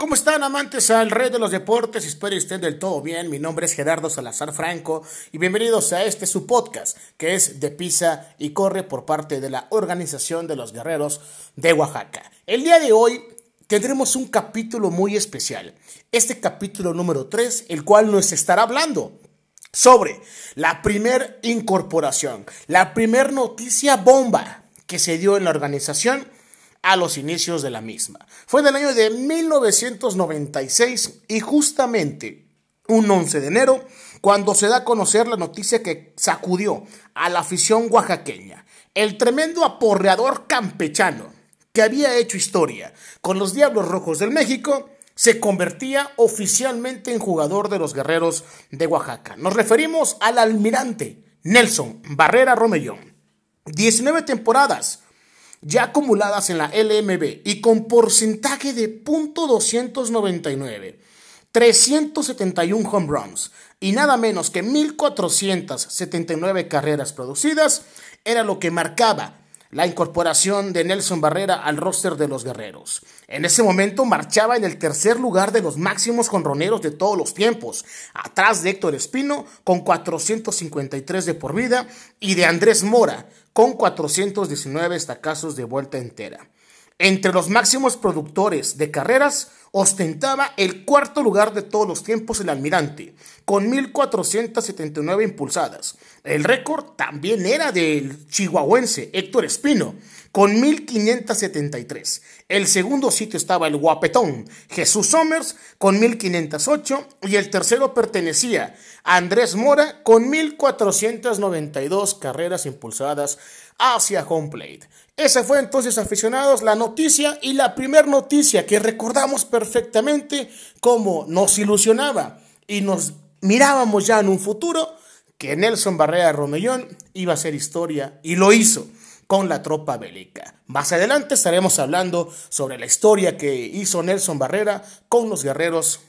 ¿Cómo están amantes al rey de los deportes? Espero estén del todo bien. Mi nombre es Gerardo Salazar Franco y bienvenidos a este su podcast que es de Pisa y Corre por parte de la Organización de los Guerreros de Oaxaca. El día de hoy tendremos un capítulo muy especial. Este capítulo número 3, el cual nos estará hablando sobre la primer incorporación, la primer noticia bomba que se dio en la organización a los inicios de la misma. Fue del año de 1996 y justamente un 11 de enero cuando se da a conocer la noticia que sacudió a la afición oaxaqueña. El tremendo aporreador campechano que había hecho historia con los Diablos Rojos del México se convertía oficialmente en jugador de los Guerreros de Oaxaca. Nos referimos al almirante Nelson Barrera Romellón. 19 temporadas, ya acumuladas en la LMB y con porcentaje de .299, 371 home runs y nada menos que 1479 carreras producidas, era lo que marcaba la incorporación de Nelson Barrera al roster de los guerreros. En ese momento marchaba en el tercer lugar de los máximos jonroneros de todos los tiempos, atrás de Héctor Espino con 453 de por vida y de Andrés Mora con 419 estacazos de vuelta entera. Entre los máximos productores de carreras, ostentaba el cuarto lugar de todos los tiempos el almirante, con 1.479 impulsadas. El récord también era del chihuahuense Héctor Espino, con 1.573. El segundo sitio estaba el guapetón Jesús Somers, con 1.508. Y el tercero pertenecía a Andrés Mora, con 1.492 carreras impulsadas hacia home plate. Esa fue entonces, aficionados, la noticia y la primera noticia que recordamos perfectamente como nos ilusionaba y nos mirábamos ya en un futuro que Nelson Barrera Romellón iba a ser historia y lo hizo con la tropa bélica. Más adelante estaremos hablando sobre la historia que hizo Nelson Barrera con los guerreros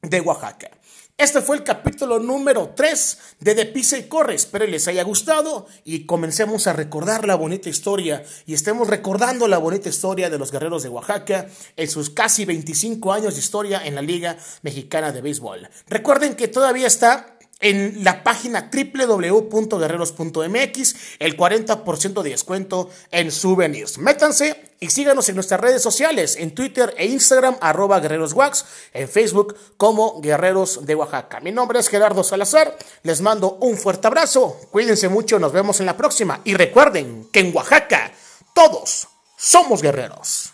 de Oaxaca. Este fue el capítulo número 3 de De Pisa y Corre. Espero les haya gustado y comencemos a recordar la bonita historia y estemos recordando la bonita historia de los guerreros de Oaxaca en sus casi 25 años de historia en la Liga Mexicana de Béisbol. Recuerden que todavía está en la página www.guerreros.mx el 40% de descuento en souvenirs. Métanse y síganos en nuestras redes sociales, en Twitter e Instagram, arroba guerreroswax, en Facebook como Guerreros de Oaxaca. Mi nombre es Gerardo Salazar, les mando un fuerte abrazo, cuídense mucho, nos vemos en la próxima y recuerden que en Oaxaca todos somos guerreros.